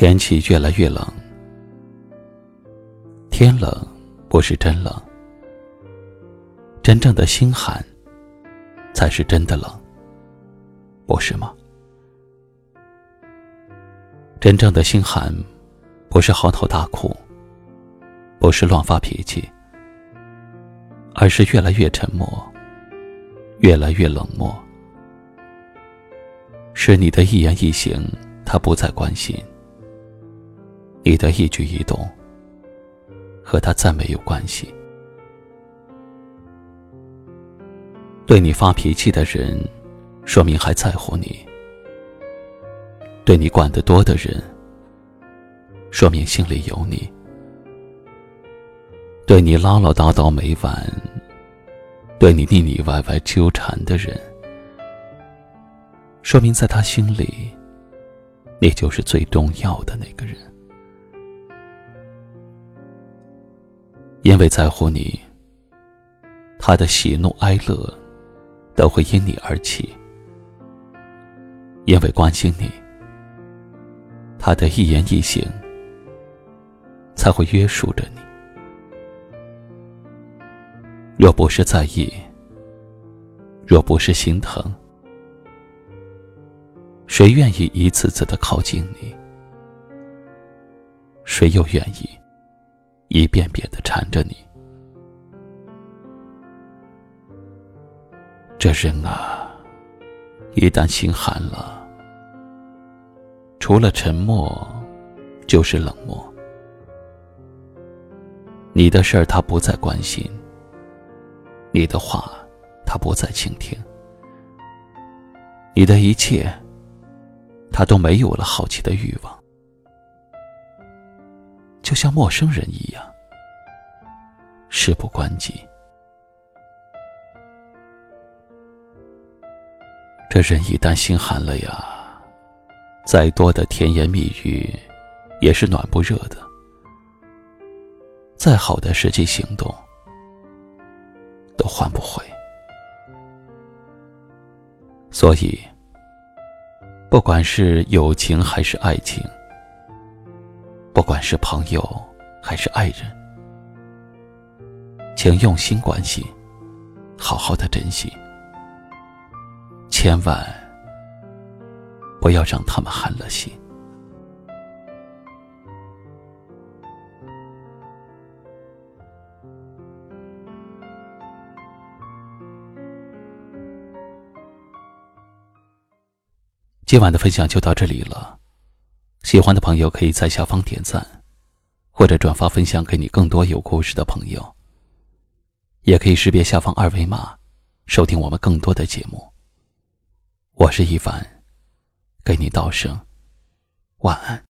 天气越来越冷，天冷不是真冷，真正的心寒才是真的冷，不是吗？真正的心寒，不是嚎啕大哭，不是乱发脾气，而是越来越沉默，越来越冷漠，是你的一言一行，他不再关心。你的一举一动和他再没有关系。对你发脾气的人，说明还在乎你；对你管得多的人，说明心里有你；对你唠唠叨叨没完，对你腻腻歪歪纠缠的人，说明在他心里，你就是最重要的那个人。因为在乎你，他的喜怒哀乐都会因你而起；因为关心你，他的一言一行才会约束着你。若不是在意，若不是心疼，谁愿意一次次的靠近你？谁又愿意？一遍遍的缠着你，这人啊，一旦心寒了，除了沉默，就是冷漠。你的事儿他不再关心，你的话他不再倾听，你的一切，他都没有了好奇的欲望。就像陌生人一样，事不关己。这人一旦心寒了呀，再多的甜言蜜语也是暖不热的，再好的实际行动都换不回。所以，不管是友情还是爱情。不管是朋友还是爱人，请用心关心，好好的珍惜，千万不要让他们寒了心。今晚的分享就到这里了。喜欢的朋友可以在下方点赞，或者转发分享给你更多有故事的朋友。也可以识别下方二维码，收听我们更多的节目。我是一凡，给你道声晚安。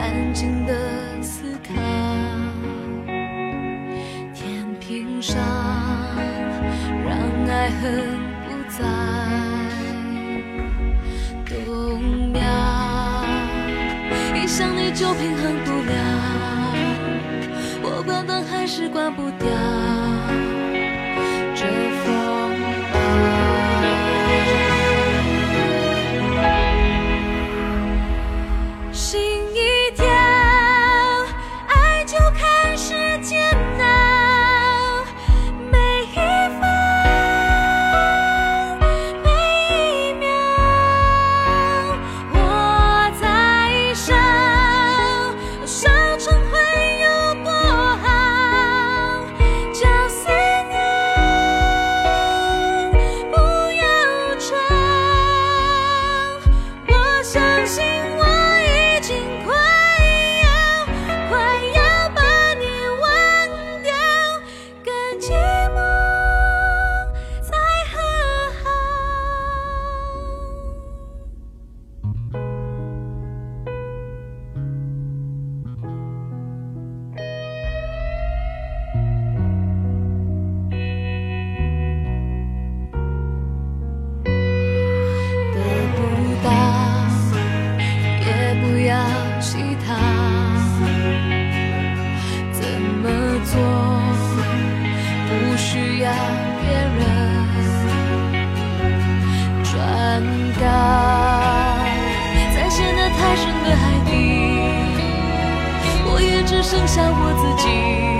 安静的思考天平上让爱恨不再。动摇一想你就平衡不了我关灯还是关不掉。向别人转达在陷得太深的海底我也只剩下我自己。